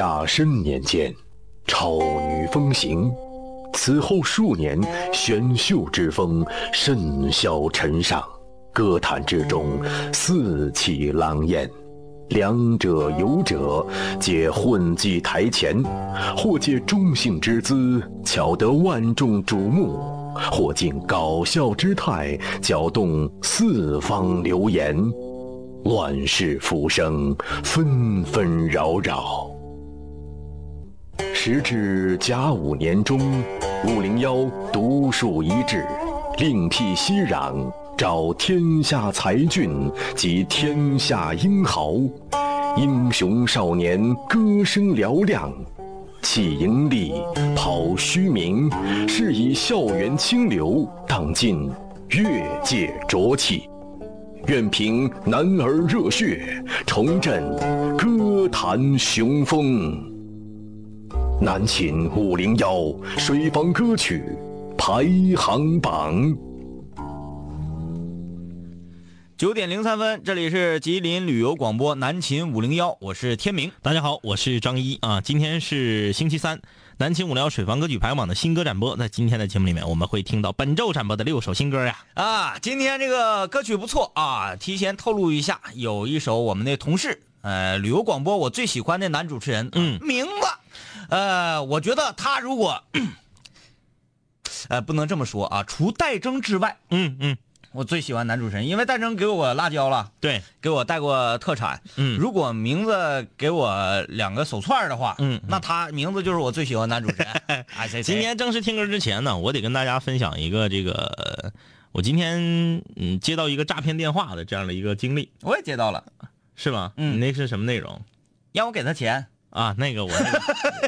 甲申年间，超女风行。此后数年，选秀之风甚嚣尘上，歌坛之中四起狼烟。两者有者，皆混迹台前，或借中性之姿，巧得万众瞩目；或尽搞笑之态，搅动四方流言。乱世浮生，纷纷扰扰。时至甲午年中，五零幺独树一帜，另辟蹊壤，招天下才俊及天下英豪，英雄少年歌声嘹亮，弃盈利，抛虚名，是以校园清流荡尽越界浊气。愿凭男儿热血，重振歌坛雄风。南秦五零幺水房歌曲排行榜。九点零三分，这里是吉林旅游广播南秦五零幺，我是天明。大家好，我是张一啊。今天是星期三，南秦五零幺水房歌曲排行榜的新歌展播。在今天的节目里面，我们会听到本周展播的六首新歌呀。啊，今天这个歌曲不错啊，提前透露一下，有一首我们的同事，呃，旅游广播我最喜欢的男主持人，嗯名字，呃，我觉得他如果，呃，不能这么说啊，除戴征之外，嗯嗯，我最喜欢男主持人，因为戴征给我辣椒了。对，给我带过特产，嗯如果名字给我两个手串的话，嗯那他名字就是我最喜欢男主持人。哎，谁谁今天正式听歌之前呢，我得跟大家分享一个这个，呃我今天嗯接到一个诈骗电话的这样的一个经历，我也接到了，是吗？嗯你那是什么内容让我给他钱，啊？那个我那个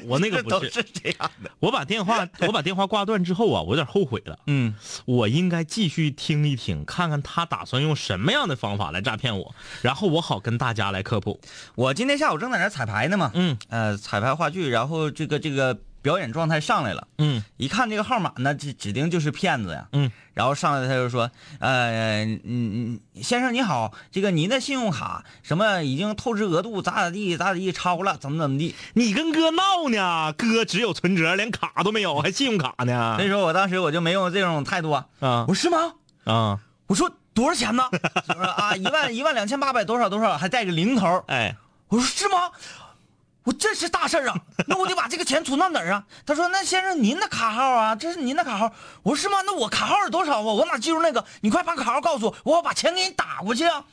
我那个不是，这样的。我把电话我把电话挂断之后啊，我有点后悔了。嗯，我应该继续听一听，看看他打算用什么样的方法来诈骗我，然后我好跟大家来科普。我今天下午正在那彩排呢嘛，嗯呃，彩排话剧，然后这个这个表演状态上来了，嗯一看这个号码呢，指指定就是骗子呀。嗯，然后上来他就说，呃，嗯嗯，先生你好，这个您的信用卡什么已经透支额度咋咋地咋咋地超了，怎么怎么地。你跟哥闹呢？哥只有存折，连卡都没有，还信用卡呢所以？说我当时我就没有这种态度啊。啊我说是吗？啊！我说多少钱呢？我说啊，一万一万两千八百多少多少，还带个零头。哎，我说是吗？我这是大事儿啊！那我得把这个钱存到哪儿啊？他说：“那先生您的卡号啊，这是您的卡号。”我说：“是吗？那我卡号是多少啊？我哪记住那个？你快把卡号告诉我，我要把钱给你打过去啊！”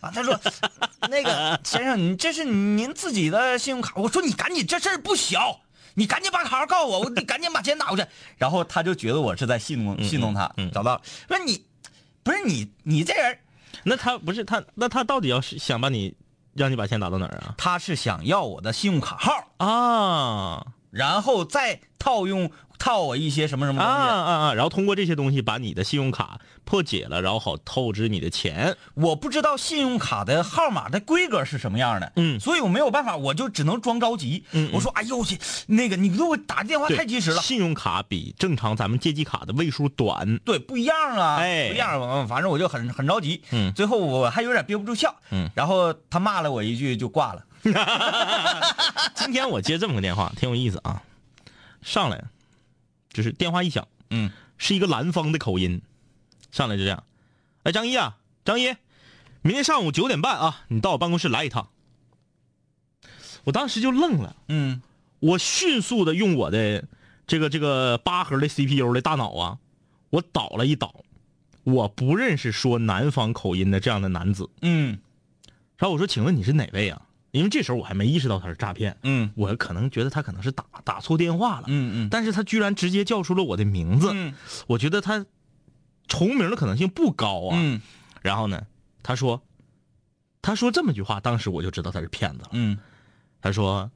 啊，他说：“ 那个先生，你这是您自己的信用卡。”我说：“你赶紧，这事儿不小，你赶紧把卡号告诉我，我得赶紧把钱打过去。”然后他就觉得我是在戏弄戏弄他，找到了，说你不是你你这人，那他不是他，那他到底要是想把你让你把钱打到哪儿啊？他是想要我的信用卡号。啊然后再套用套我一些什么什么啊东西。啊啊啊！然后通过这些东西把你的信用卡破解了，然后好透支你的钱。我不知道信用卡的号码的规格是什么样的，嗯所以我没有办法，我就只能装着急。嗯嗯我说，哎呦我去，那个你给我打电话太及时了。信用卡比正常咱们借记卡的位数短。对，不一样啊，哎不一样。嗯反正我就很很着急，嗯最后我还有点憋不住笑，嗯，然后他骂了我一句就挂了。今天我接这么个电话，挺有意思啊。上来就是电话一响，嗯，是一个南方的口音，上来就这样，哎，张一啊，张一，明天上午九点半啊，你到我办公室来一趟。我当时就愣了，嗯我迅速的用我的这个这个八核的 CPU 的大脑啊，我倒了一倒，我不认识说南方口音的这样的男子。嗯然后我说：“请问你是哪位啊？”因为这时候我还没意识到他是诈骗，嗯我可能觉得他可能是打打错电话了，嗯嗯但是他居然直接叫出了我的名字，嗯我觉得他重名的可能性不高啊。嗯然后呢，他说，他说这么句话，当时我就知道他是骗子了。嗯他说：“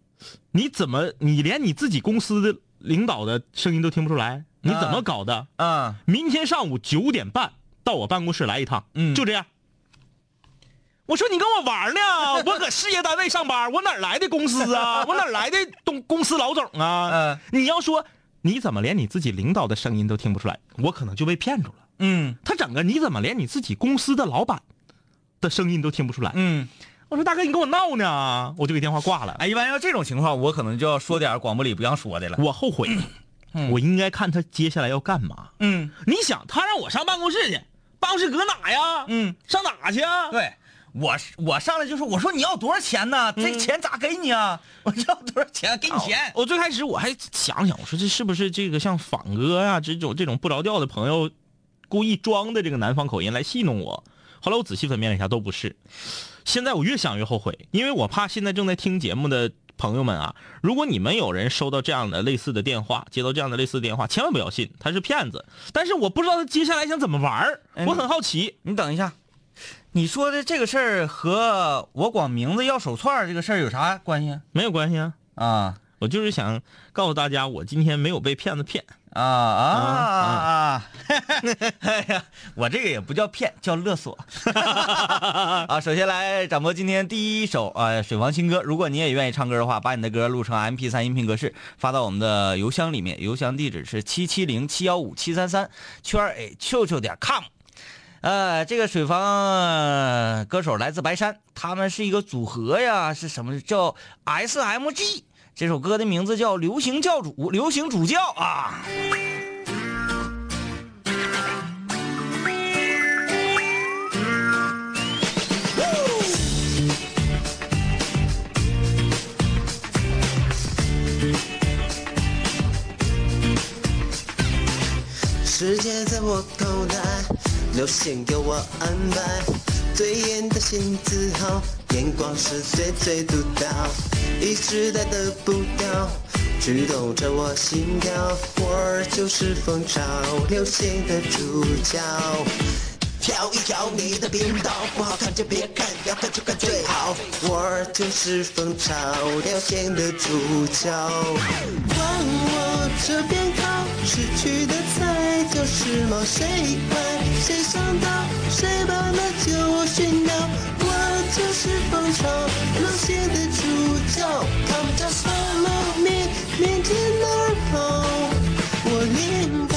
你怎么你连你自己公司的领导的声音都听不出来？你怎么搞的？啊明天上午九点半到我办公室来一趟，嗯就这样。”我说你跟我玩呢？我搁事业单位上班，我哪来的公司啊？我哪来的东公司老总啊？嗯你要说你怎么连你自己领导的声音都听不出来，我可能就被骗住了。嗯他整个你怎么连你自己公司的老板的声音都听不出来？嗯。我说大哥，你跟我闹呢？我就给电话挂了。哎，一般要这种情况，我可能就要说点广播里不让说的了。我后悔，我应该看他接下来要干嘛。嗯你想，他让我上办公室去，办公室搁哪呀？嗯，上哪去啊？对，我我上来就说，我说你要多少钱呢？这钱咋给你啊？我要多少钱？给你钱。我最开始我还想想，我说这是不是这个像仿哥呀、这种这种不着调的朋友故意装的这个南方口音来戏弄我？后来我仔细分辨了一下，都不是。现在我越想越后悔，因为我怕现在正在听节目的朋友们啊，如果你们有人收到这样的类似的电话，接到这样的类似的电话，千万不要信，他是骗子。但是我不知道他接下来想怎么玩我很好奇。你等一下，你说的这个事儿和我光名字要手串儿这个事儿有啥关系啊？没有关系啊，啊我就是想告诉大家，我今天没有被骗子骗。啊啊啊啊！哎呀，我这个也不叫骗，叫勒索。啊，首先来展播今天第一首呃水王新歌。如果你也愿意唱歌的话，把你的歌录成 MP 三音频格式发到我们的邮箱里面，邮箱地址是七七零七幺五七三三圈 a q q 点 com。呃，这个水房歌手来自白山，他们是一个组合呀，是什么叫 SMG？这首歌的名字叫《流行教主》，流行主教啊。世界在我口袋，流行由我安排，最艳的新字号，眼光是最最独到，一时代的步调，驱动着我心跳，我就是风潮，流行的主角。调一调你的频道，不好看就别看，要看就看最好。我就是风潮，流行的主角。往我这边靠，失去的才叫时髦。谁管谁上道，谁把那就寻到。我就是风潮，流行的主角。Come just follow me，面前哪儿跑，我领导。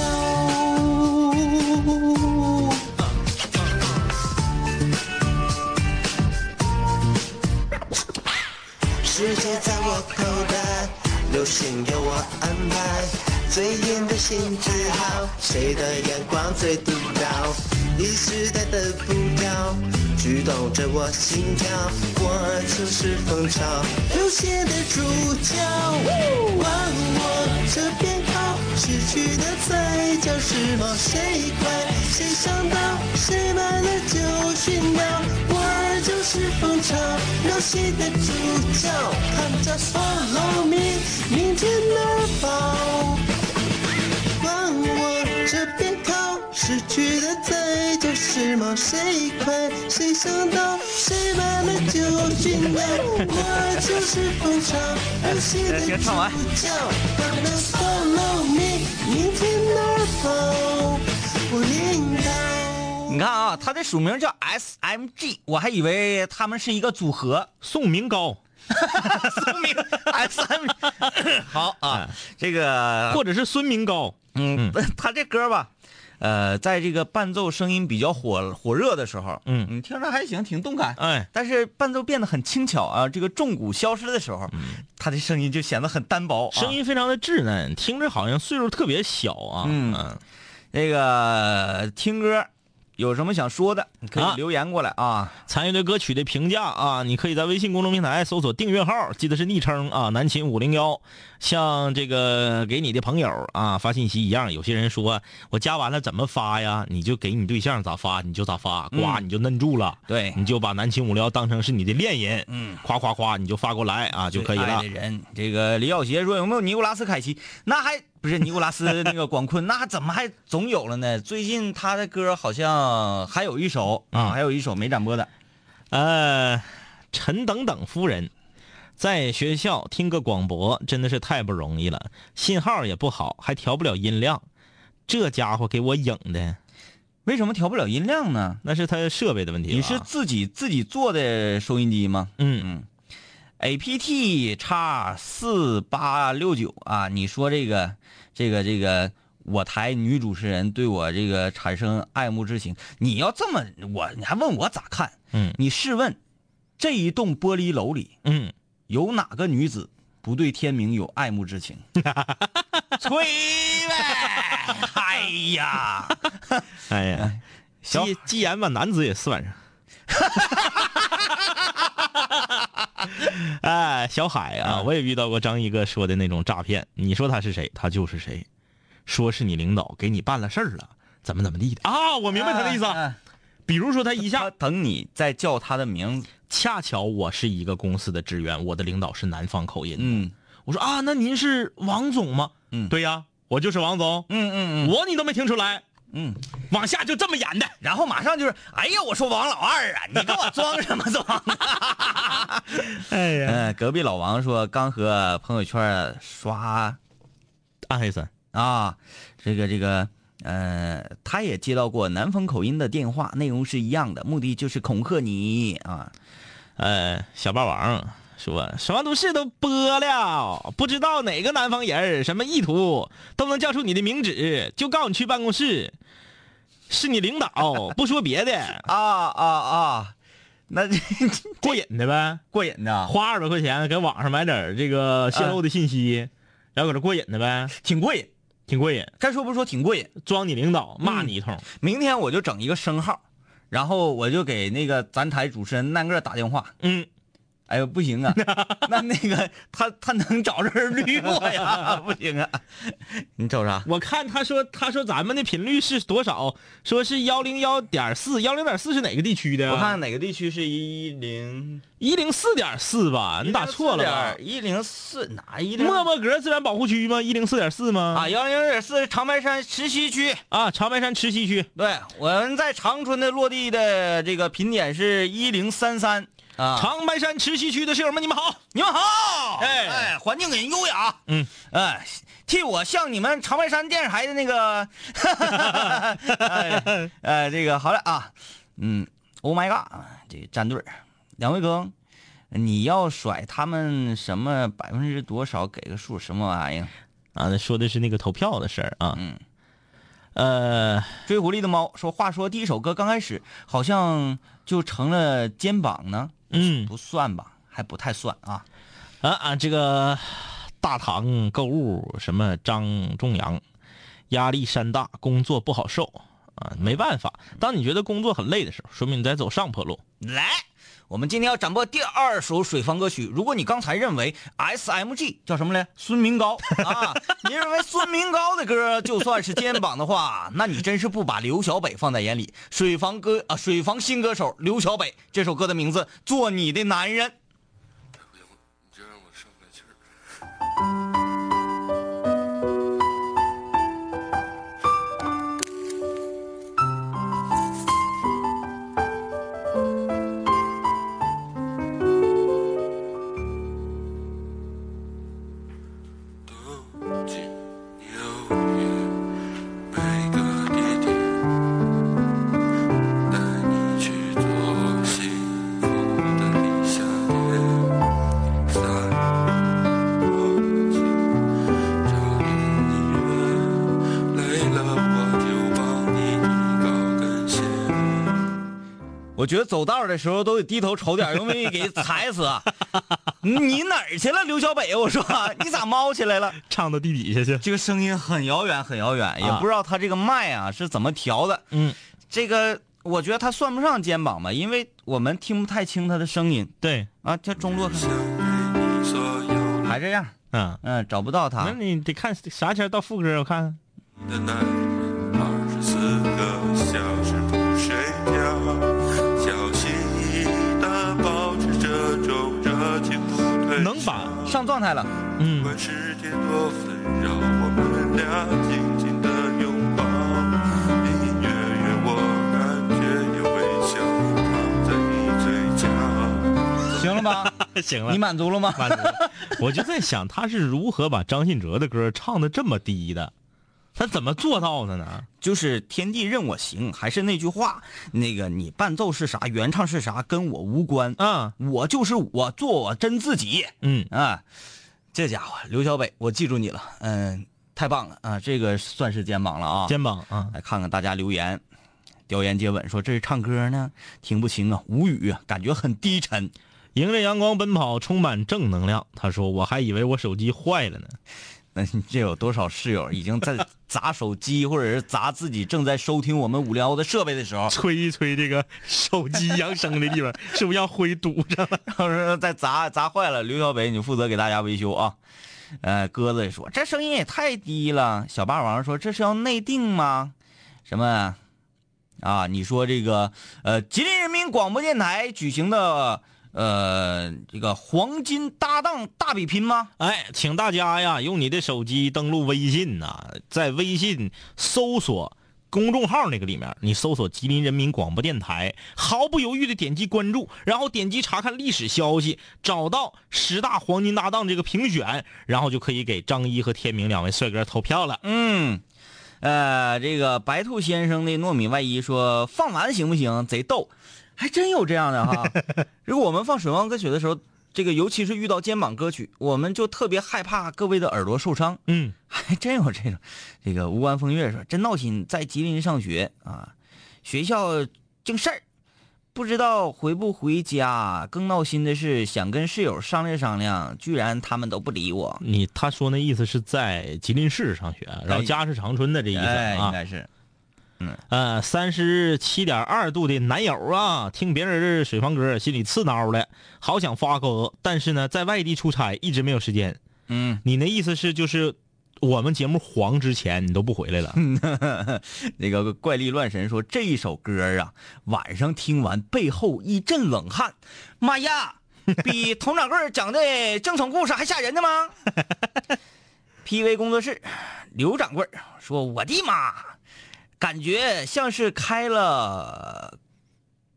世界在我口袋，流行由我安排，最艳的新字号，谁的眼光最独到？一时代的步调，驱动着我心跳，我就是风潮，流行的主角。往我这边靠，失去的才叫时髦。谁快谁上道，谁慢了就寻到。我就是风潮，流行的主角。Come just follow me，明天哪儿跑？失去的才叫时髦。谁快谁上道，谁慢了就寻到。我就是风潮，流行的主角。Follow me，明天哪儿跑？我领导。你看啊，他的署名叫 SMG，我还以为他们是一个组合。宋明高，宋明 SM，好啊，这个或者是孙明高。嗯，他这歌吧，呃，在这个伴奏声音比较火火热的时候，嗯你听着还行，挺动感。哎，但是伴奏变得很轻巧啊，这个重鼓消失的时候，他的声音就显得很单薄、啊。声音非常的稚嫩，听着好像岁数特别小啊。嗯那个听歌有什么想说的，可以啊留言过来啊。参与对歌曲的评价啊，你可以在微信公众平台搜索订阅号，记得是昵称啊，南秦五零幺。像这个给你的朋友啊发信息一样，有些人说我加完了怎么发呀？你就给你对象咋发你就咋发，呱嗯你就摁住了，对你就把南秦五聊当成是你的恋人，嗯，夸夸夸你就发过来啊就可以了。人，这个李小杰说有没有尼古拉斯凯奇？那还不是尼古拉斯那个广坤，那怎么还总有了呢？最近他的歌好像还有一首啊，嗯还有一首没展播的。呃，陈等等夫人，在学校听个广播真的是太不容易了，信号也不好，还调不了音量，这家伙给我影的，为什么调不了音量呢？那是他设备的问题。你是自己自己做的收音机吗？嗯嗯，APT 叉四八六九啊，你说这个这个这个我台女主持人对我这个产生爱慕之情，你要这么我你还问我咋看？嗯你试问，这一栋玻璃楼里嗯，有哪个女子不对天明有爱慕之情？吹呗！哎呀，哎呀，既既然把男子也算上。哎，小海啊，嗯我也遇到过张一哥说的那种诈骗。你说他是谁，他就是谁，说是你领导给你办了事儿了，怎么怎么地的啊？我明白他的意思。嗯比如说他一他下，等你再叫他的名字。恰巧我是一个公司的职员，我的领导是南方口音。嗯我说啊，那您是王总吗？嗯对呀，我就是王总。嗯嗯嗯我你都没听出来，嗯，往下就这么演的。然后马上就是，哎呀，我说王老二啊，你跟我装什么装？哎呀，嗯，隔壁老王说刚和朋友圈刷暗黑森，啊，这个这个，呃，他也接到过南方口音的电话，内容是一样的，目的就是恐吓你啊。呃，小霸王说《什么都市》都播了，不知道哪个南方人儿什么意图，都能叫出你的名字，就告你去办公室，是你领导，不说别的，啊啊啊！那这过瘾的呗，过瘾的，花二百块钱给网上买点这个泄露的信息，然后搁这过瘾的呗，挺过瘾。挺过瘾，该说不说，挺过瘾。装你领导，骂你一通，明天我就整一个生号，然后我就给那个咱台主持人那个打电话。嗯，哎呦，不行啊，那那个他他能找人绿我呀？不行啊，你瞅啥？我看他说他说咱们的频率是多少？说是幺零幺点四，幺零点四是哪个地区的呀？我看哪个地区是一零？一零四点四吧，你打错了吧？一零四哪一零？莫莫格自然保护区吗？一零四点四吗？啊，幺零点四是长白山池溪区。啊，长白山池溪区。对，我们在长春的落地的这个频点是一零三三啊。长白山池溪区的室友们，你们好。你们好，哎哎，环境很优雅，嗯，哎，替我向你们长白山电视台的那个，哎，呃，这个好了啊，嗯，Oh my god，这个战队儿，两位哥，你要甩他们什么百分之多少？给个数，什么玩意儿？啊，那说的是那个投票的事儿啊。嗯，呃，追狐狸的猫说，话说第一首歌刚开始好像就成了肩膀呢，嗯不算吧，还不太算啊。啊啊，这个大唐购物什么张仲阳，压力山大，工作不好受啊，没办法。当你觉得工作很累的时候，说明你在走上坡路。来，我们今天要展播第二首水房歌曲。如果你刚才认为 S M G 叫什么来，孙明高 啊，你认为孙明高的歌就算是肩膀的话，那你真是不把刘小北放在眼里。水房歌啊，水房新歌手刘小北，这首歌的名字《做你的男人》。你这让我上不来气儿。我觉得走道的时候都得低头瞅点，容易给踩死。你哪儿去了，刘小北？我说你咋猫起来了？唱到地底下去。这个声音很遥远，很遥远，也啊不知道他这个麦啊是怎么调的。嗯，这个我觉得他算不上肩膀吧，因为我们听不太清他的声音对，啊。这中落还这样，嗯，嗯，找不到他那。你得看啥前到副歌，我看看。躺在你嘴角。行了吧？行了你，满足了吗？满足了。我就在想他是如何把张信哲的歌唱的这么低的，他怎么做到的呢？就是天地任我行，还是那句话，那个你伴奏是啥，原唱是啥，跟我无关。啊，我就是我，做我真自己嗯，啊！这家伙刘小北，我记住你了，嗯，太棒了啊！这个算是肩膀了啊！肩膀啊，来看看大家留言，调研接吻说这是唱歌呢，听不清啊，无语啊，感觉很低沉。迎着阳光奔跑，充满正能量。他说：“我还以为我手机坏了呢。那你这有多少室友已经在 砸手机，或者是砸自己正在收听我们无聊的设备的时候，吹一吹这个手机扬声的地方，是不是让灰堵上了？要是再砸砸坏了，刘小北你负责给大家维修啊。呃，鸽子说这声音也太低了。小霸王说这是要内定吗？什么啊？你说这个呃，吉林人民广播电台举行的呃这个黄金搭档大比拼吗？哎，请大家呀，用你的手机登录微信呐、在微信搜索公众号那个里面，你搜索吉林人民广播电台，毫不犹豫的点击关注，然后点击查看历史消息，找到十大黄金搭档这个评选，然后就可以给张一和天明两位帅哥投票了。嗯，呃，这个白兔先生的糯米外衣说放完行不行？贼逗，还真有这样的哈。如果我们放水汪歌曲的时候，这个尤其是遇到肩膀歌曲，我们就特别害怕各位的耳朵受伤。嗯，还真有这种。这个无关风月说真闹心，在吉林上学啊，学校净事儿，不知道回不回家。更闹心的是，想跟室友商量商量，居然他们都不理我。你他说那意思是在吉林市上学，然后家是长春的这意思哎，应啊。该是。呃，三十七点二度的男友啊，听别人的水房歌，心里刺挠的，好想发歌，但是呢，在外地出差，一直没有时间。嗯，你那意思是就是我们节目黄之前，你都不回来了？那个怪力乱神说这一首歌啊，晚上听完背后一阵冷汗，妈呀，比佟掌柜讲的正统故事还吓人呢吗？PV 工作室，刘掌柜说：“我的妈，感觉像是开了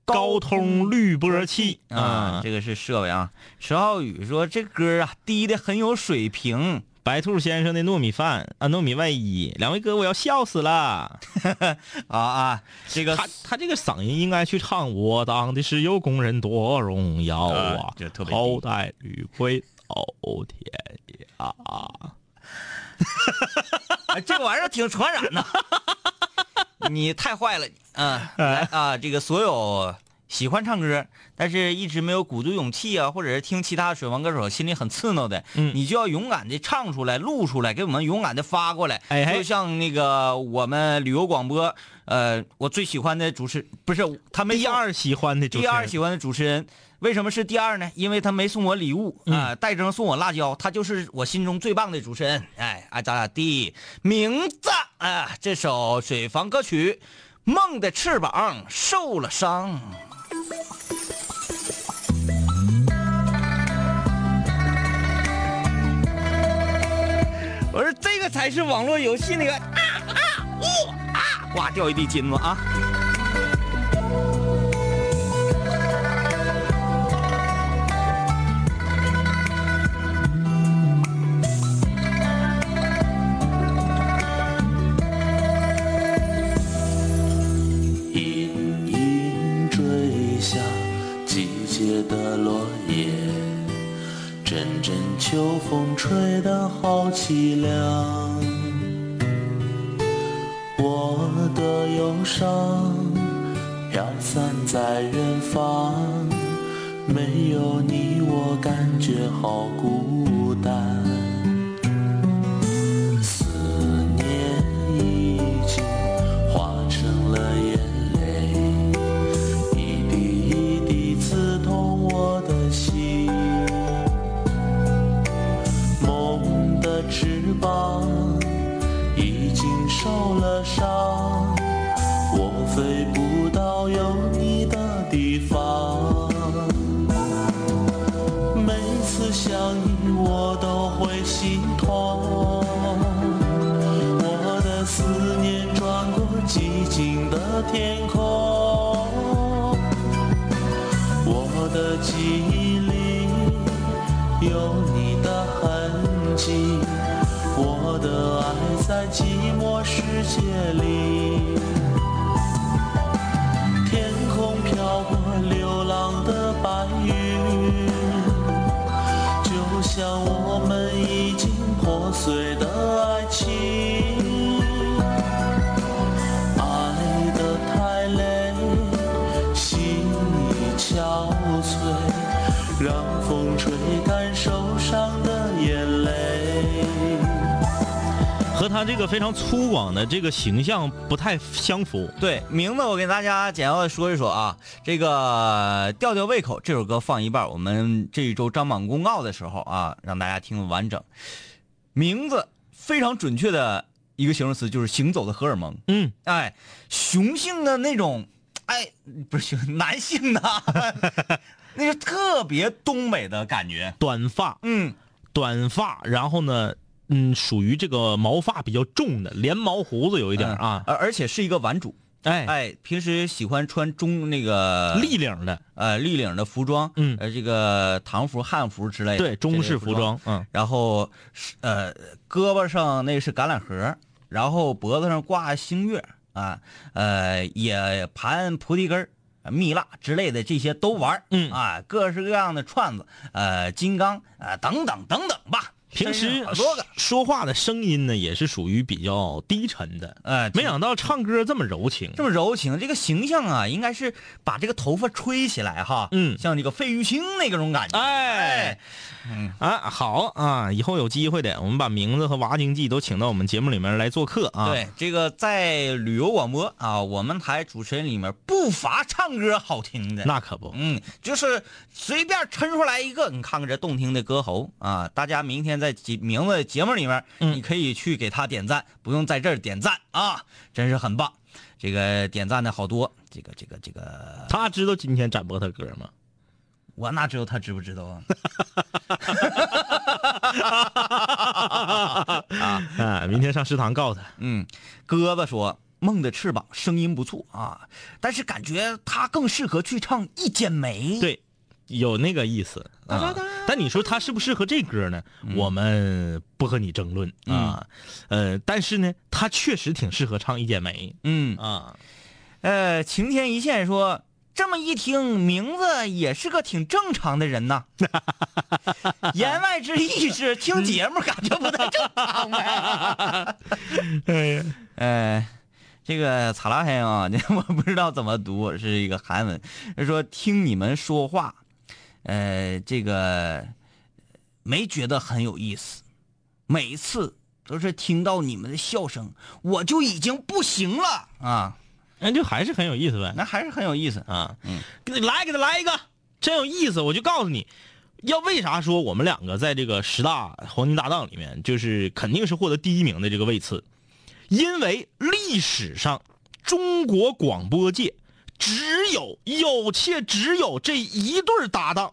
高通滤波器啊，这个是设备啊。”石浩宇说：“这歌啊，低的很有水平。”白兔先生的糯米饭啊，糯米外衣，两位哥，我要笑死了。啊啊，这个他他这个嗓音应该去唱《我当的石油工人多荣耀啊啊，这特别低后代吕回到天涯。哎 这个玩意儿挺传染的。你太坏了，你啊、来啊！这个所有喜欢唱歌，但是一直没有鼓足勇气啊，或者是听其他水王歌手心里很刺挠的，嗯你就要勇敢的唱出来、录出来，给我们勇敢的发过来。哎像那个我们旅游广播，呃，我最喜欢的主持不是他没送第二喜欢的主持人第二喜欢的主持人，为什么是第二呢？因为他没送我礼物啊、戴征送我辣椒，他就是我心中最棒的主持人。哎，爱咋咋地。名字啊，这首水房歌曲《梦的翅膀受了伤》。我说这个才是网络游戏那个啊啊呜啊，哇，掉一地金子啊！的落叶，阵阵秋风吹得好凄凉。我的忧伤飘散在远方。没有你，我感觉好孤单。天空，我的记忆里有你的痕迹，我的爱在寂寞世界里。天空飘过流浪的白云，就像我们已经破碎这个非常粗犷的这个形象不太相符。对，名字我给大家简要的说一说啊。这个吊吊胃口这首歌放一半，我们这一周张榜公告的时候啊，让大家听完整。名字非常准确的一个形容词就是行走的荷尔蒙。嗯，哎，雄性的那种，哎，不是雄，男性的，那是特别东北的感觉。短发，嗯，短发，然后呢，嗯，属于这个毛发比较重的，连毛胡子有一点啊，而而且是一个玩主。哎，哎，平时喜欢穿中那个立领的，呃立领的服装，嗯。呃这个唐服、汉服之类的，对，中式服装，嗯，然后是呃胳膊上那是橄榄核，然后脖子上挂星月啊，呃也盘菩提根蜜蜡之类的这些都玩嗯。啊，各式各样的串子，呃金刚啊、等等等等吧，平时说话的声音呢，也是属于比较低沉的，哎，没想到唱歌这么柔情，这么柔情，这个形象啊，应该是把这个头发吹起来哈，嗯。像这个费玉清那种感觉，哎，啊，好啊，以后有机会的，我们把名字和娃经济都请到我们节目里面来做客啊。对，这个在旅游广播啊，我们台主持人里面不乏唱歌好听的。那可不，嗯，就是随便抻出来一个，你看看这动听的歌喉啊！大家明天在节名字节目里面，嗯你可以去给他点赞，不用在这儿点赞啊，真是很棒。这个点赞的好多，这个这个这个，他知道今天展播他歌吗？我哪知道他知不知道啊？啊，明天上食堂告他。嗯，鸽子说梦的翅膀声音不错啊，但是感觉他更适合去唱《一剪梅》。对，有那个意思啊。但你说他适不适合这歌呢？我们不和你争论啊。呃，但是呢，他确实挺适合唱《一剪梅嗯》啊。呃，晴天一线说，这么一听，名字也是个挺正常的人呐。言外之意是听节目感觉不太正常呗。哎呀，呃，这个查拉黑啊，我不知道怎么读，是一个韩文。他说听你们说话，呃，这个没觉得很有意思，每次都是听到你们的笑声，我就已经不行了啊。那就还是很有意思呗。那还是很有意思。啊，给他来，给他来一个，真有意思。我就告诉你，要为啥说我们两个在这个十大黄金搭档里面，就是肯定是获得第一名的这个位次，因为历史上中国广播界只有有且只有这一对搭档，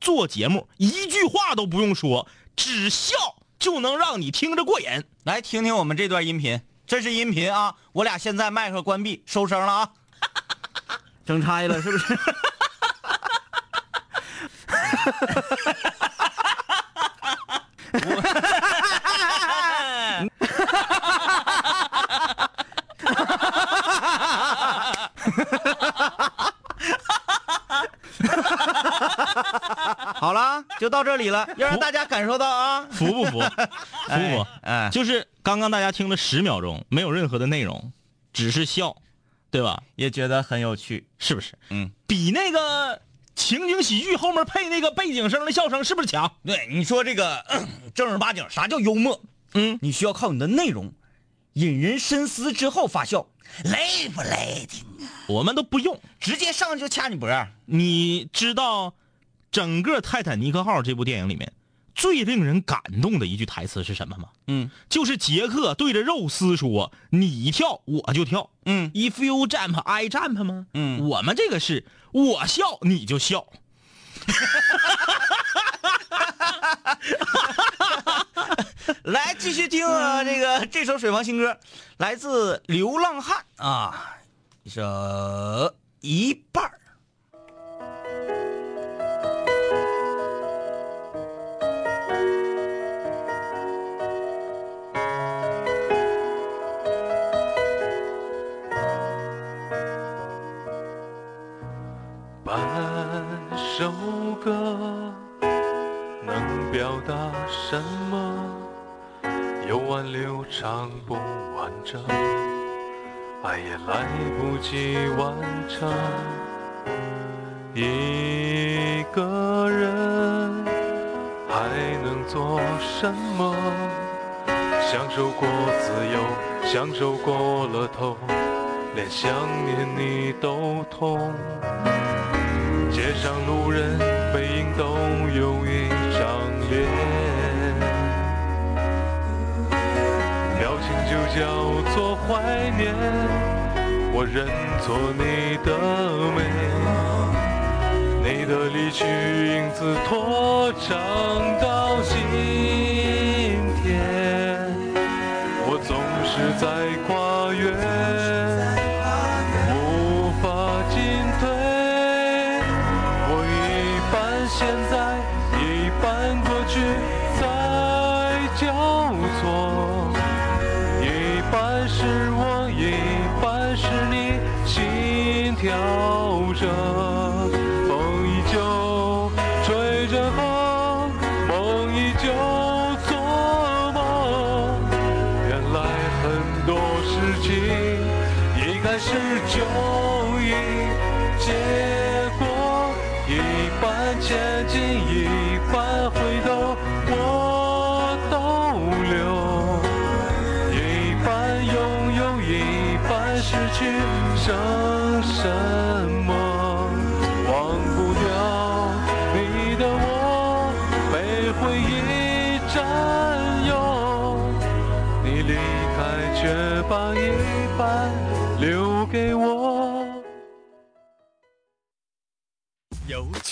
做节目一句话都不用说，只笑就能让你听着过瘾。来听听我们这段音频，这是音频啊！我俩现在麦克关闭，收声了啊！整差了是不是？好了，就到这里了，要让大家感受到啊！服不服？服不服？哎哎就是刚刚大家听了十秒钟，没有任何的内容，只是笑，对对吧？也觉得很有趣。是不是？嗯，比那个情景喜剧后面配那个背景声的笑声是不是强？对，你说这个 正儿八经啥叫幽默？嗯，你需要靠你的内容引人深思之后发笑，累不累的啊？我们都不用。直接上去就掐你脖儿。你知道，整个《泰坦尼克号》这部电影里面最令人感动的一句台词是什么吗？嗯就是杰克对着肉丝说：“你跳我就跳。”嗯 If you jump, I jump 吗？嗯我们这个是我笑你就笑。来继续听啊，这个这首水王新歌，来自流浪汉啊，一首一半儿。半首歌能表达什么？有挽留唱不完整，爱也来不及完成。一个人还能做什么？享受过自由，享受过了头，连想念你都痛。街上路人叫做怀念。我认错你的美，你的离去影子拖长到今天，我总是在跨越。无法进退，我一半现在，一半过去在交错，是我，一半是你，心跳着，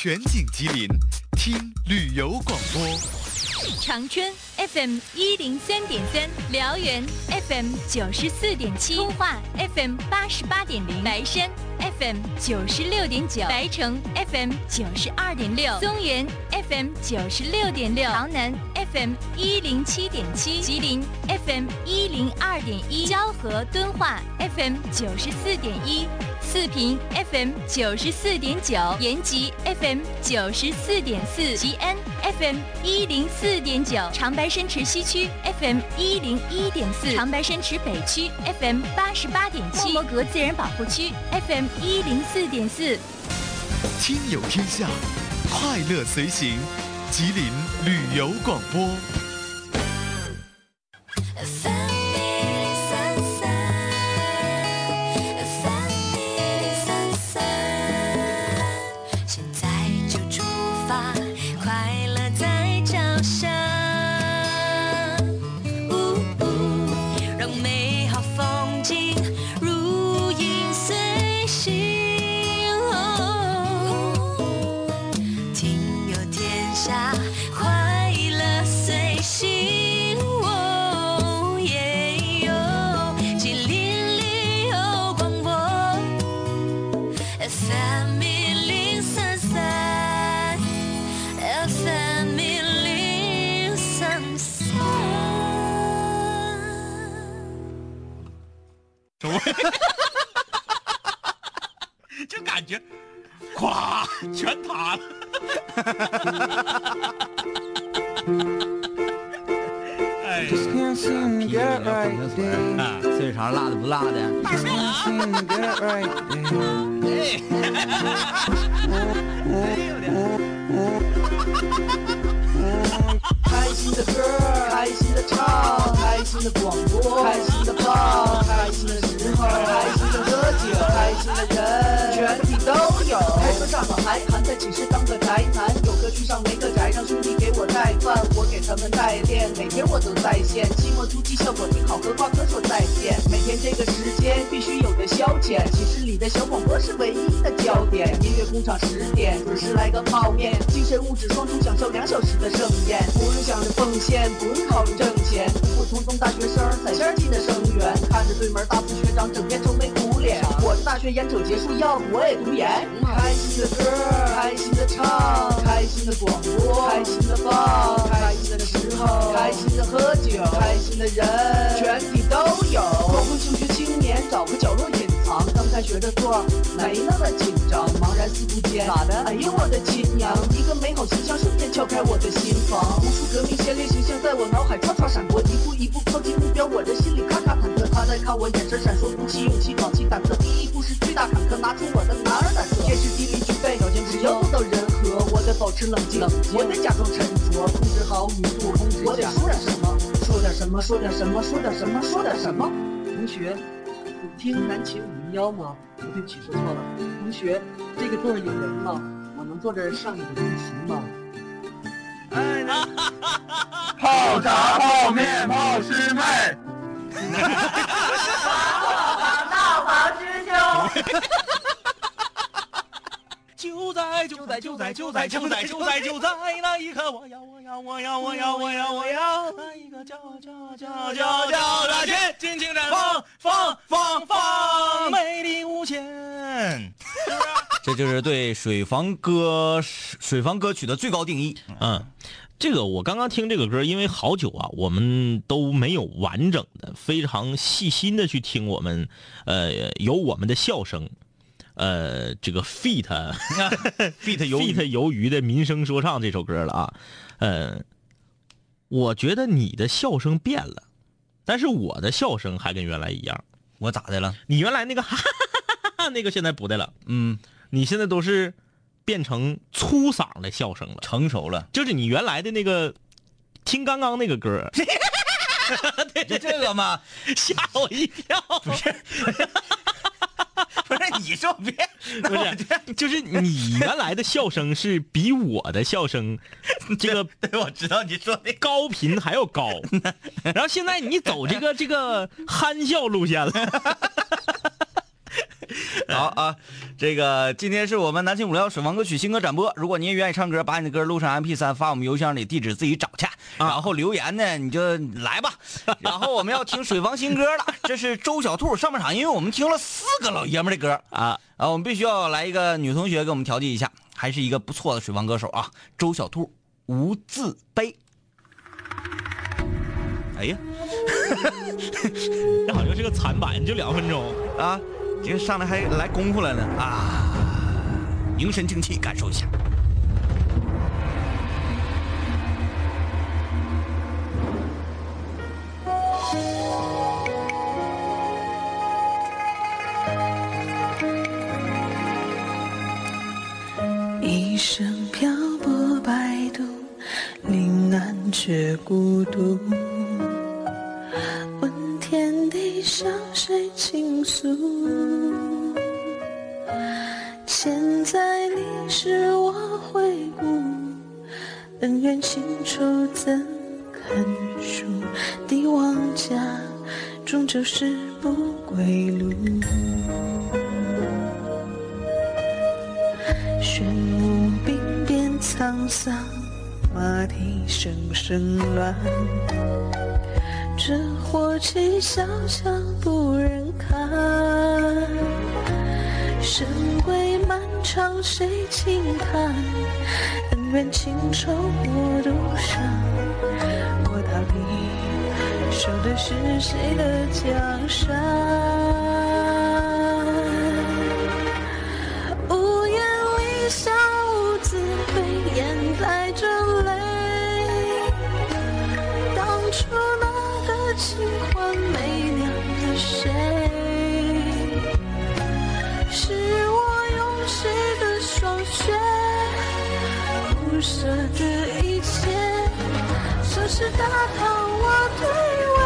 全景吉林听旅游广播。长春 FM 一零三点三，辽源 FM 九十四点七，通化 FM 八十八点零，白山 FM 九十六点九，白城 FM 九十二点六，松原 FM 九十六点六，洮南 FM 一零七点七，吉林 FM 一零二点一，蛟河敦化 FM 九十四点一。四平 FM 九十四点九，延吉 FM 九十四点四，吉安 FM 一零四点九，长白山池西区 FM 一零一点四，长白山池北区 FM 八十八点七，莫摩阁自然保护区 FM 一零四点四。听友天下，快乐随行，吉林旅游广播。学眼瞅结束，要不我也读研。开心的歌，开心的唱，开心的广播，开心的放，开心的时候，开心的喝酒，开心的人，藏，刚开学着做没那么紧张，茫然四顾间，咋的？哎呦我的亲娘！一个美好形象瞬间敲开我的心房，无数革命先烈形象在我脑海唰唰闪过，一步一步靠近目标，我的心里咔咔忐忑。他在看我眼神闪烁，鼓起勇气，壮起胆子，第一步是巨大坎坷，拿出我的男儿胆色，天时地利具备，条件只要做到人和，我得保持冷静，我得假装沉着，控制好语速，控制我得说点什么，说点什么，说点什么，说点什么，说点什么。同学，你听南琴五零幺吗？对不起，说错了。同学，这个座儿有人吗？我能坐这儿上你的自习吗？哎 泡茶、泡面、泡师妹。就在就在就在就在就在就在就在那一刻，我要我要我要我要我要我要那一个叫叫叫叫叫的天，尽情绽放放放放，美丽无限。这就是对水房歌水房歌曲的最高定义。嗯，这个我刚刚听这个歌，因为好久啊，我们都没有完整的、非常细心的去听我们，呃，有我们的笑声，呃，这个 feat feat 鱿鱼 feat 鱿鱼的民生说唱这首歌了啊，呃，我觉得你的笑声变了，但是我的笑声还跟原来一样。我咋的了？你原来那个哈哈哈哈哈那个现在不对了，嗯，你现在都是变成粗嗓的笑声了。成熟了。就是你原来的那个，听刚刚那个歌，对就这个吗？吓我一跳。不是，不是你说别，不是，就是你原来的笑声是比我的笑声，这个对，我知道你说的高频还要高。然后现在你走这个这个憨笑路线了。好啊，这个今天是我们南青五聊水房歌曲新歌展播。如果你也愿意唱歌，把你的歌录上 MP 三发我们邮箱里，地址自己找去。然后留言呢，你就来吧。然后我们要听水房新歌了，这是周小兔上半场，因为我们听了四个老爷们的歌啊啊，我们必须要来一个女同学给我们调剂一下，还是一个不错的水房歌手啊，周小兔，无字碑。哎呀，这好像是个残版，就两分钟啊，这上来还来功夫了呢啊！凝神静气，感受一下。一生漂泊摆渡，临安却孤独。向谁倾诉？千载历史我回顾，恩怨情仇怎堪数？帝王家终究是不归路。玄武兵变沧桑，马蹄声声乱。这火气小小不忍看，神鬼漫长谁轻叹？恩怨情仇我独伤，我到底守的是谁的江山？舍的一切，这是打探我对外。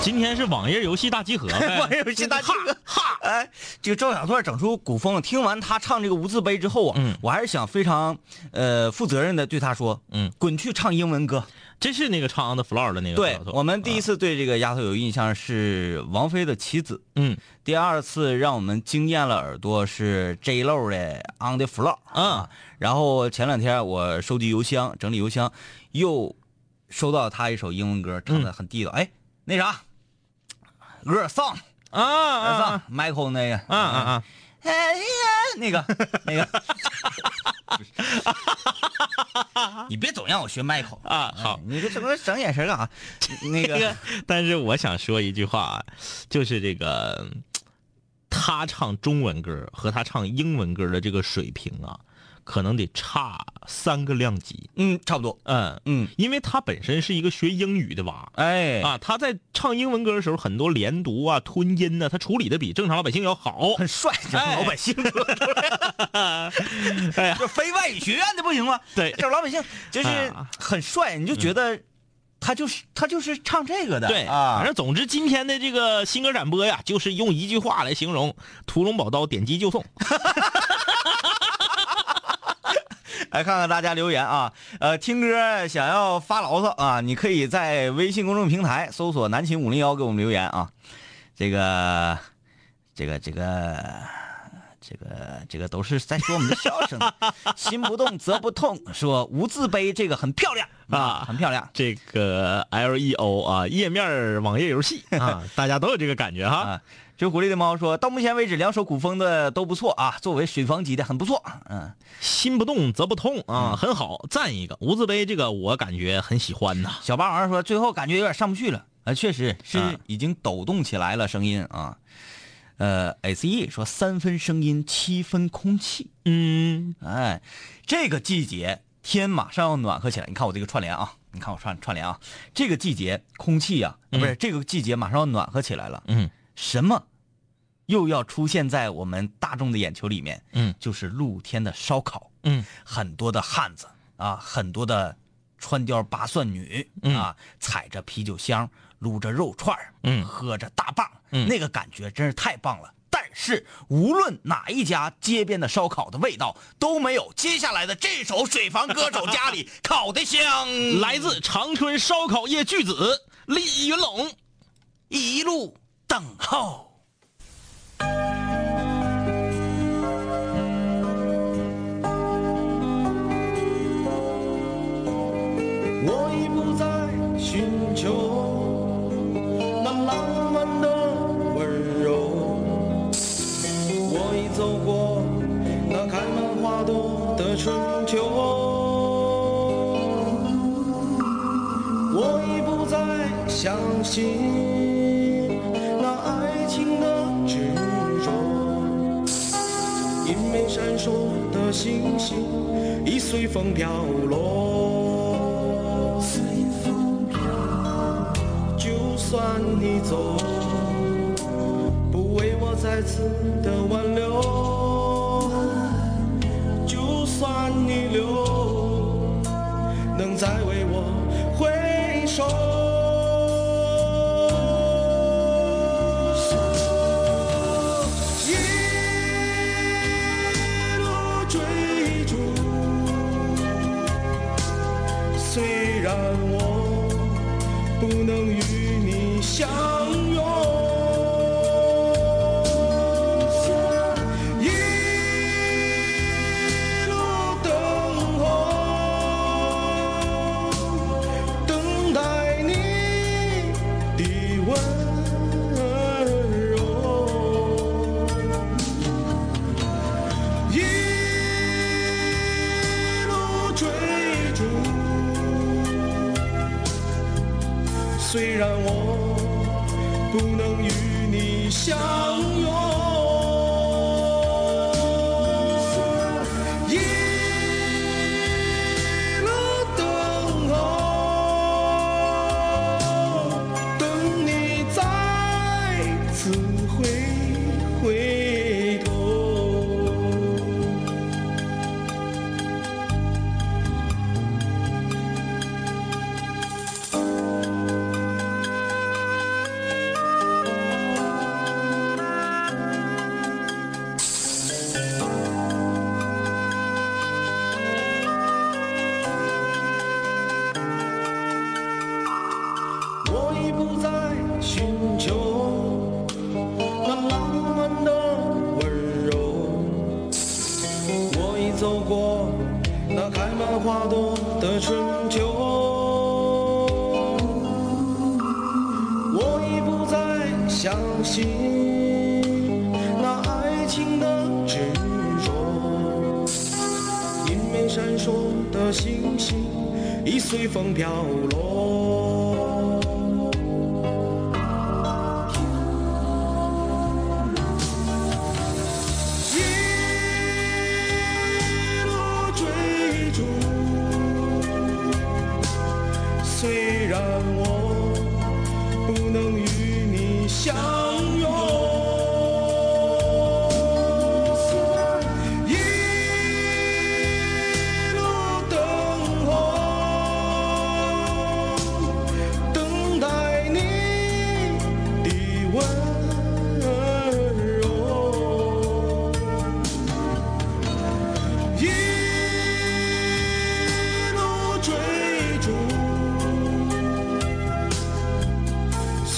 今天是网页游戏大集合，网页游戏大集合，哈！哎，这个赵小段整出古风，听完他唱这个无字碑之后啊，嗯，我还是想非常呃负责任的对他说，嗯，滚去唱英文歌。这是那个唱 On the Floor 的那个对我们第一次对这个丫头有印象是王菲的妻子，嗯，第二次让我们惊艳了耳朵是 J Lo 的 On the Floor，嗯，然后前两天我收集邮箱整理邮箱，又收到她一首英文歌，唱的很地道，哎，那啥，Girl Song，啊啊 Girl 啊 Song，Michael 那个，啊啊啊！哎呀，那个 那个，你别总让我学 Michael 啊好。你这什么整眼神干啥？那个个，但是我想说一句话啊，就是这个，他唱中文歌和他唱英文歌的这个水平啊，可能得差三个量级。嗯，差不多，嗯嗯，因为他本身是一个学英语的娃。哎啊，他在唱英文歌的时候，很多连读啊、吞音呢、他处理的比正常老百姓要好。很帅，老百姓哎呀，这非外语学院的不行吗？对这老百姓就是啊很帅，你就觉得他就是他就是唱这个的，对啊反，正总之今天的这个新歌展播呀，就是用一句话来形容：屠龙宝刀，点击就送。来看看大家留言啊，呃，听歌想要发牢骚啊，你可以在微信公众平台搜索“南秦五零幺”给我们留言啊。这个，这个，这个，这个，这个都是在说我们的笑声。心不动则不痛，说无字碑这个很漂亮啊，很漂亮。这个 L E O 啊，页面网页游戏啊，大家都有这个感觉哈。啊，这狐狸的猫说到目前为止两首古风的都不错啊，作为水房级的很不错。嗯，心不动则不痛啊，很好，赞一个。无字碑这个我感觉很喜欢呐。小霸王说最后感觉有点上不去了啊，确实是啊已经抖动起来了声音啊。呃，S E 说三分声音，七分空气。嗯，哎，这个季节天马上要暖和起来。你看我这个串联啊，你看我串串联啊，这个季节空气呀、啊，不是这个季节马上要暖和起来了。嗯，什么又要出现在我们大众的眼球里面？嗯，就是露天的烧烤。嗯，很多的汉子啊，很多的穿貂拔蒜女啊，踩着啤酒箱，撸着肉串儿嗯喝着大棒，嗯那个感觉真是太棒了。但是无论哪一家街边的烧烤的味道都没有接下来的这首水房歌手家里 烤的香。来自长春烧烤业巨子李云龙，一路等候。我已不再寻求那浪漫的温柔，我已走过那开满花朵的春秋，我已不再相信的星星已随风飘落。随风飘落，就算你走，不为我再次的挽留；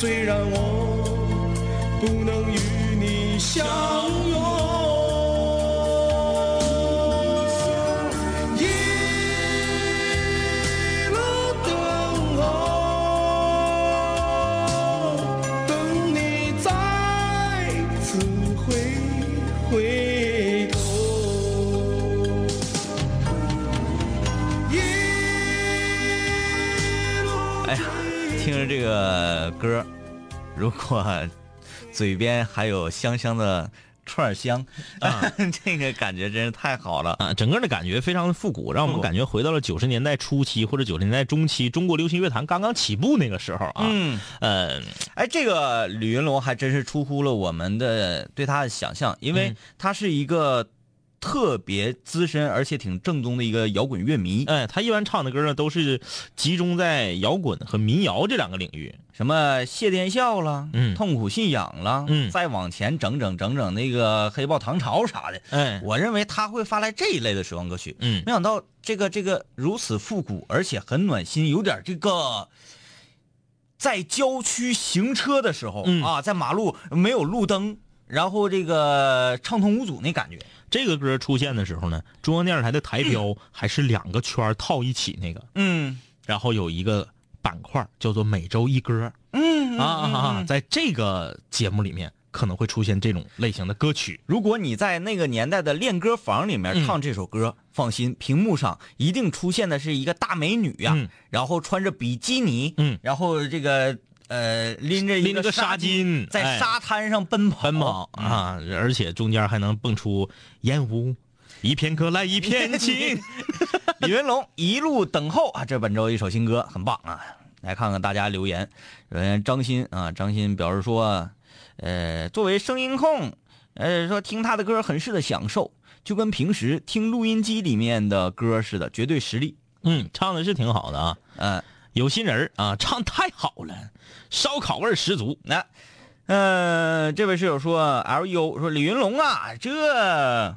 虽然我不能与你相拥。个歌，如果嘴边还有香香的串香啊，这个感觉真是太好了啊！整个的感觉非常的复古，让我们感觉回到了九十年代初期或者九十年代中期中国流行乐坛刚刚起步那个时候啊。嗯，呃，哎，这个李云龙还真是出乎了我们的对他的想象，因为他是一个特别资深而且挺正宗的一个摇滚乐迷。哎，他一般唱的歌呢都是集中在摇滚和民谣这两个领域，什么谢天笑了，嗯，痛苦信仰了，嗯，再往前整整整整那个黑豹唐朝啥的，哎，我认为他会发来这一类的时光歌曲，嗯，没想到这个这个如此复古，而且很暖心，有点这个。在郊区行车的时候、嗯、啊，在马路没有路灯，然后这个畅通无阻那感觉。这个歌出现的时候呢，中央电视台的台标还是两个圈套一起那个，嗯，然后有一个板块叫做每周一歌，嗯啊啊啊，在这个节目里面可能会出现这种类型的歌曲。如果你在那个年代的练歌房里面唱这首歌，嗯、放心，屏幕上一定出现的是一个大美女呀、啊。嗯，然后穿着比基尼，嗯，然后这个。呃，拎着拎着个纱巾，在沙滩上奔跑，奔跑啊！而且中间还能蹦出烟雾，一片歌来一片情。李云龙一路等候啊，这本周一首新歌很棒啊！来看看大家留言，首先张鑫啊，张鑫表示说，呃，作为声音控，呃，说听他的歌很是的享受，就跟平时听录音机里面的歌似的，绝对实力。嗯，唱的是挺好的啊，嗯。有心人啊，唱太好了，烧烤味十足。那、呃，这位室友说，L U 说李云龙啊，这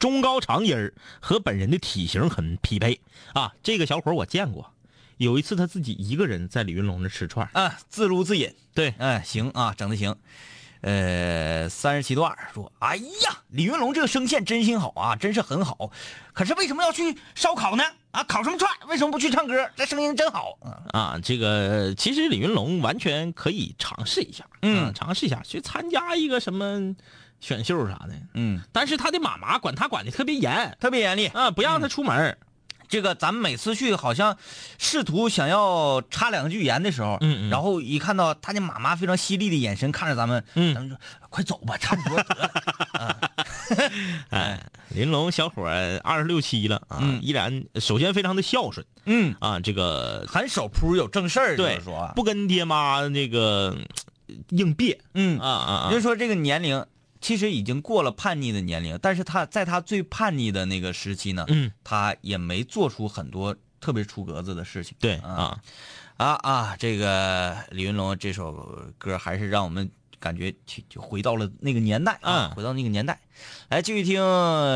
中高长音儿和本人的体型很匹配啊。这个小伙我见过，有一次他自己一个人在李云龙那吃串啊，自撸自饮。对，哎，行啊，整的行。呃，三十七段说，哎呀，李云龙这个声线真心好啊，真是很好。可是为什么要去烧烤呢？啊，烤什么串？为什么不去唱歌？这声音真好啊！这个其实李云龙完全可以尝试一下，嗯，尝试一下去参加一个什么选秀啥的，嗯。但是他的妈妈管他管的特别严，特别严厉啊，不让他出门。嗯、这个咱们每次去好像试图想要插两句言的时候，嗯,嗯，然后一看到他的妈妈非常犀利的眼神看着咱们，嗯，咱们说快走吧，差不多得了。啊、哎，林龙小伙二十六七了啊，嗯、依然首先非常的孝顺，嗯。啊，这个很守铺有正事儿，对，说不跟爹妈那个硬别，嗯。啊啊，就说这个年龄其实已经过了叛逆的年龄，但是他在他最叛逆的那个时期呢，嗯，他也没做出很多特别出格子的事情，对啊。啊。啊，这个李云龙这首歌还是让我们。感觉就就回到了那个年代啊，嗯回到那个年代。来，继续听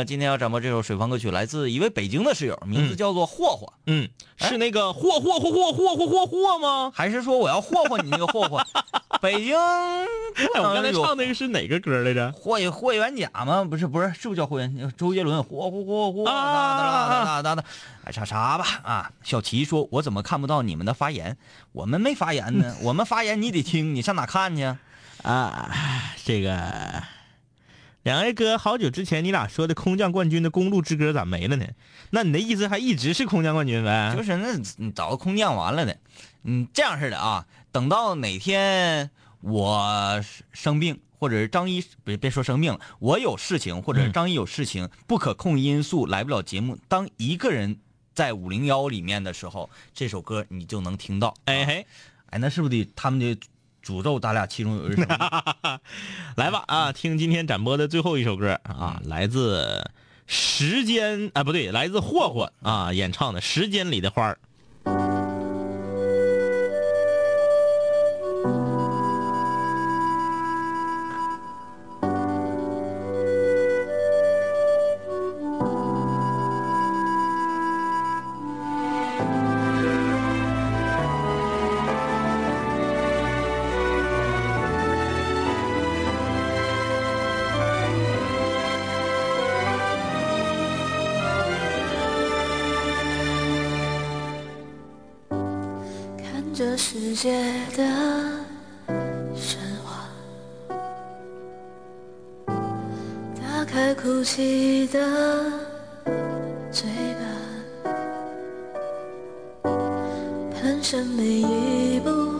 今天要展播这首水房歌曲，来自一位北京的室友，名字叫做霍霍。嗯，是那个霍霍霍霍霍霍霍霍吗？还是说我要霍霍你那个霍霍？北京，哎，我刚才唱那个是哪个歌来着？霍霍元甲吗？不是，不是，是不是叫霍元？周杰伦霍霍霍霍哒哒哒哒哒哒，哎，啥啥吧啊！小齐说：“我怎么看不到你们的发言？我们没发言呢，我们发言你得听，你上哪看去？啊，这个两位哥，好久之前你俩说的空降冠军的公路之歌咋没了呢？那你的意思还一直是空降冠军呗？就是那你找个空降完了的。嗯，这样式的啊，等到哪天我生病，或者是张一别别说生病了，我有事情，或者是张一有事情，不可控因素来不了节目，当一个人在五零幺里面的时候，这首歌你就能听到。哎嘿，哎，那是不是得他们得诅咒咱俩其中有一人生病？来吧啊，听今天展播的最后一首歌啊，来自时间啊，不对，来自霍霍啊演唱的《时间里的花儿》。的嘴巴，蹒跚每一步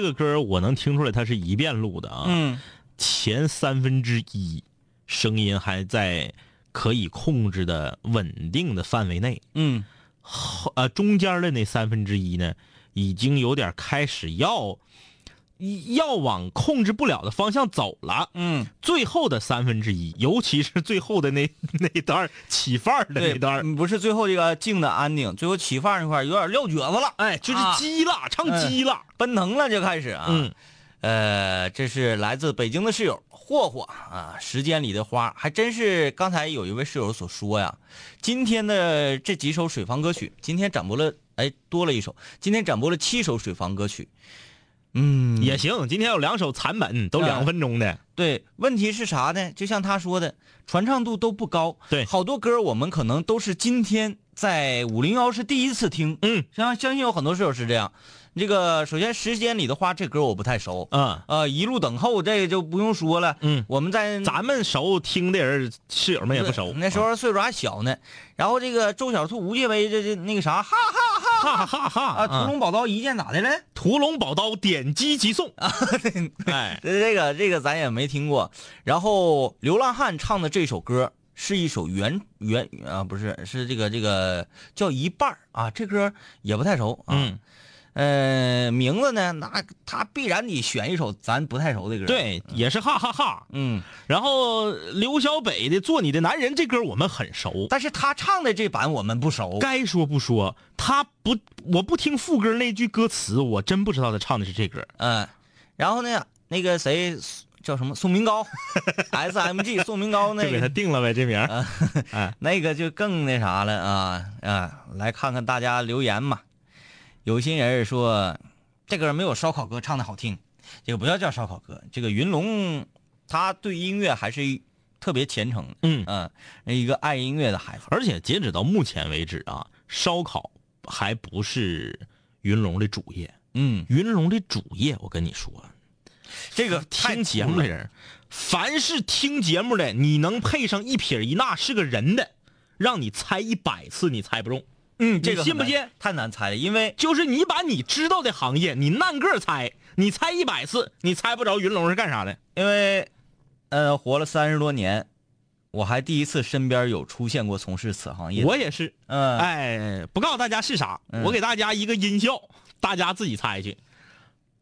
这个歌我能听出来，它是一遍录的啊。嗯，前三分之一声音还在可以控制的稳定的范围内，嗯，后呃中间的那三分之一呢，已经有点开始要要往控制不了的方向走了。嗯，最后的三分之一，尤其是最后的那 那段起范儿的对那段不是最后这个静的安定，最后起范儿那块儿有点撂蹶子了，哎，就是啊激了，唱鸡了。奔腾了就开始啊。嗯，呃，这是来自北京的室友霍霍啊，时间里的花，还真是刚才有一位室友所说呀，今天的这几首水房歌曲，今天展播了，哎，多了一首，今天展播了七首水房歌曲，嗯，也行，今天有两首残本，都两分钟的。对，问题是啥呢？就像他说的，传唱度都不高。对好多歌我们可能都是今天在五零幺是第一次听。嗯，相相信有很多室友是这样。这个首先《时间里的花》这歌我不太熟。嗯，呃，一路等候这个就不用说了。嗯，我们在咱们熟，听的人室友们也不熟。那时候岁数还小呢。然后这个周小兔无界杯这这那个啥，哈哈哈哈哈哈啊！屠龙宝刀一剑咋的了？屠龙宝刀点击即送啊！哎，这个这个咱也没听过。然后流浪汉唱的这首歌是一首原原啊，不是是这个这个叫一半啊，这歌也不太熟啊。嗯，呃，名字呢，那他必然得选一首咱不太熟的歌。对，也是哈哈哈。嗯，然后刘小北的《做你的男人》这歌我们很熟，但是他唱的这版我们不熟。该说不说，他不，我不听副歌那句歌词，我真不知道他唱的是这歌。嗯，然后呢，那个谁叫什么宋明高，S M G 宋明高那 就给他定了呗，这名儿。啊，哎，那个就更那啥了啊啊！来看看大家留言嘛。有些人说这歌没有烧烤哥唱的好听，这个不要叫烧烤哥，这个云龙他对音乐还是特别虔诚，嗯嗯，一个爱音乐的孩子。而且截止到目前为止啊，烧烤还不是云龙的主业。嗯，云龙的主业，我跟你说，这个听节目的人，凡是听节目的，你能配上一撇一捺是个人的，让你猜一百次你猜不中。嗯，这个信不信？太难猜了，因为就是你把你知道的行业，你按个猜，你猜一百次，你猜不着云龙是干啥的。因为呃活了三十多年，我还第一次身边有出现过从事此行业。我也是，嗯，哎，不告诉大家是啥，嗯我给大家一个音效，大家自己猜去。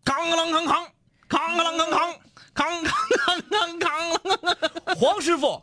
康啷康康，康啷康康，康康康康康。黄师傅，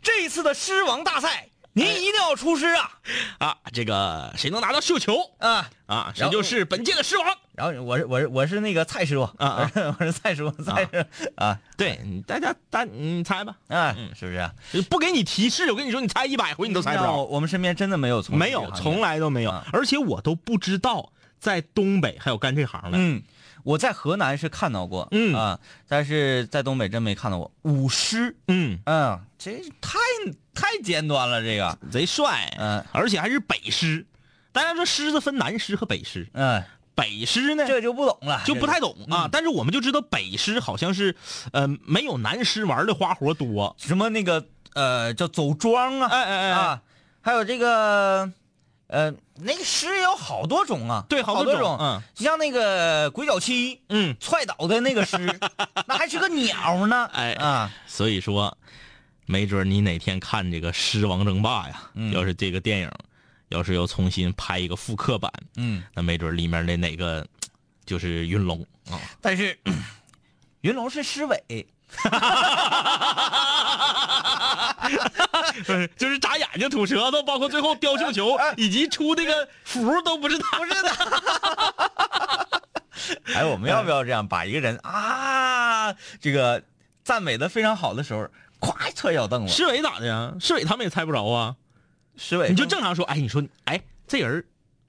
这一次的狮王大赛，您一定要出师啊！啊，这个谁能拿到绣球？啊。啊，谁然后就是本届的狮王。然后我是我是我是那个蔡师傅。啊啊。我是蔡师傅，蔡师傅。啊，对，大家大你猜吧，啊，嗯。是不是啊？不给你提示，我跟你说，你猜一百回你都猜不着。我我们身边真的没有从没有，从来都没有。啊，而且我都不知道在东北还有干这行的。嗯，我在河南是看到过，嗯。啊，但是在东北真没看到过。舞狮。嗯，嗯，这太太尖端了，这个，贼帅，嗯。而且还是北狮。大家说狮子分南狮和北狮，嗯，北狮呢这就不懂了，就不太懂。啊。嗯。但是我们就知道北狮好像是，呃，没有南狮玩的花活多。什么那个呃叫走桩啊，哎哎哎啊，还有这个呃那个狮有好多种啊，对好多种嗯。像那个鬼脚七，嗯，踹倒的那个狮，那还是个鸟呢，哎啊，所以说，没准你哪天看这个《狮王争霸》呀，嗯要是这个电影，要是又重新拍一个复刻版，嗯，那没准里面的哪个就是云龙啊。但是云龙是狮尾，就是眨眼睛、吐舌头，包括最后叼绣球以及出那个符都不是他，不是的。哎，我们要不要这样把一个人啊这个赞美的非常好的时候，咵一踹脚凳子，市委咋的呀？市委他们也猜不着啊。市委你就正常说，哎，你说，哎，这人，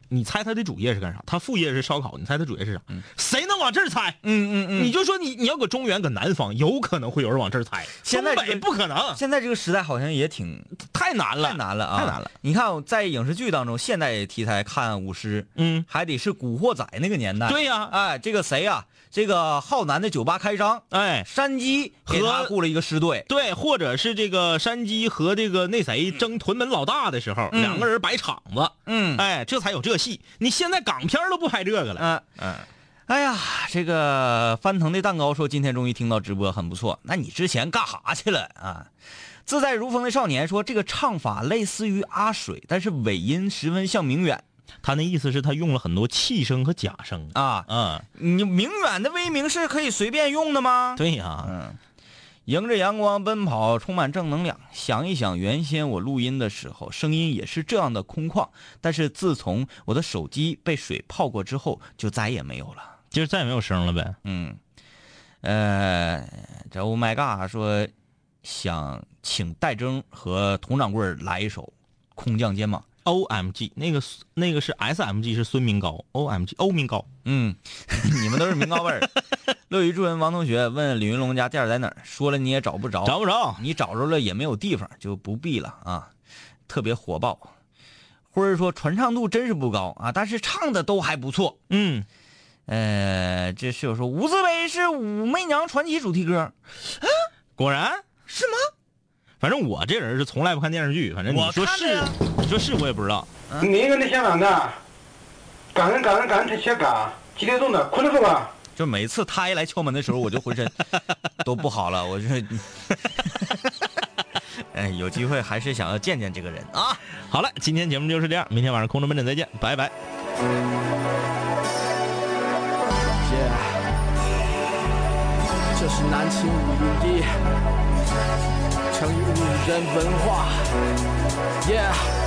你猜他的主业是干啥？他副业是烧烤，你猜他主业是啥？谁能往这儿猜？嗯嗯嗯，你就说你你要搁中原搁南方，有可能会有人往这儿猜，东北现在这个不可能，现在这个时代好像也挺太难了，太难了啊，太难了。你看在影视剧当中，现代题材看舞狮，嗯，还得是古惑仔那个年代。对呀哎，这个谁呀、这个浩南的酒吧开张，哎，山鸡给他和雇了一个师队。对，或者是这个山鸡和这个那谁争屯门老大的时候，两个人摆场子，嗯，哎，这才有这戏，你现在港片都不拍这个了。嗯嗯，哎呀，这个翻腾的蛋糕说今天终于听到直播，很不错。那你之前干啥去了啊？自在如风的少年说这个唱法类似于阿水，但是尾音十分像明远。他那意思是他用了很多气声和假声啊。嗯，你明远的威名是可以随便用的吗？对呀、嗯，迎着阳光奔跑，充满正能量。想一想，原先我录音的时候，声音也是这样的空旷，但是自从我的手机被水泡过之后，就再也没有了。就是再也没有声了呗。嗯，呃，这 Oh my God 说想请戴征和佟掌柜来一首《空降肩膀》。O M G，那个那个是 S M G 是孙明高，O M G 欧明高，嗯，你们都是明高味儿。乐于助人王同学问李云龙家店在哪儿，说了你也找不着，找不着，你找着了也没有地方，就不必了啊。特别火爆，或者说传唱度真是不高啊，但是唱的都还不错。嗯，呃，这室友说无字碑是《武媚娘传奇》主题歌，啊，果然是吗？反正我这人是从来不看电视剧，反正你说是你说是我也不知道。你一个人想哪的？赶人赶人赶人才先赶，几点钟的？困了不吧？就每次他一来敲门的时候，我就浑身 都不好了。我这，哎，有机会还是想要见见这个人啊。好了，今天节目就是这样，明天晚上空中门诊再见，拜拜。这是南秦五零一，成语五人文化。Yeah。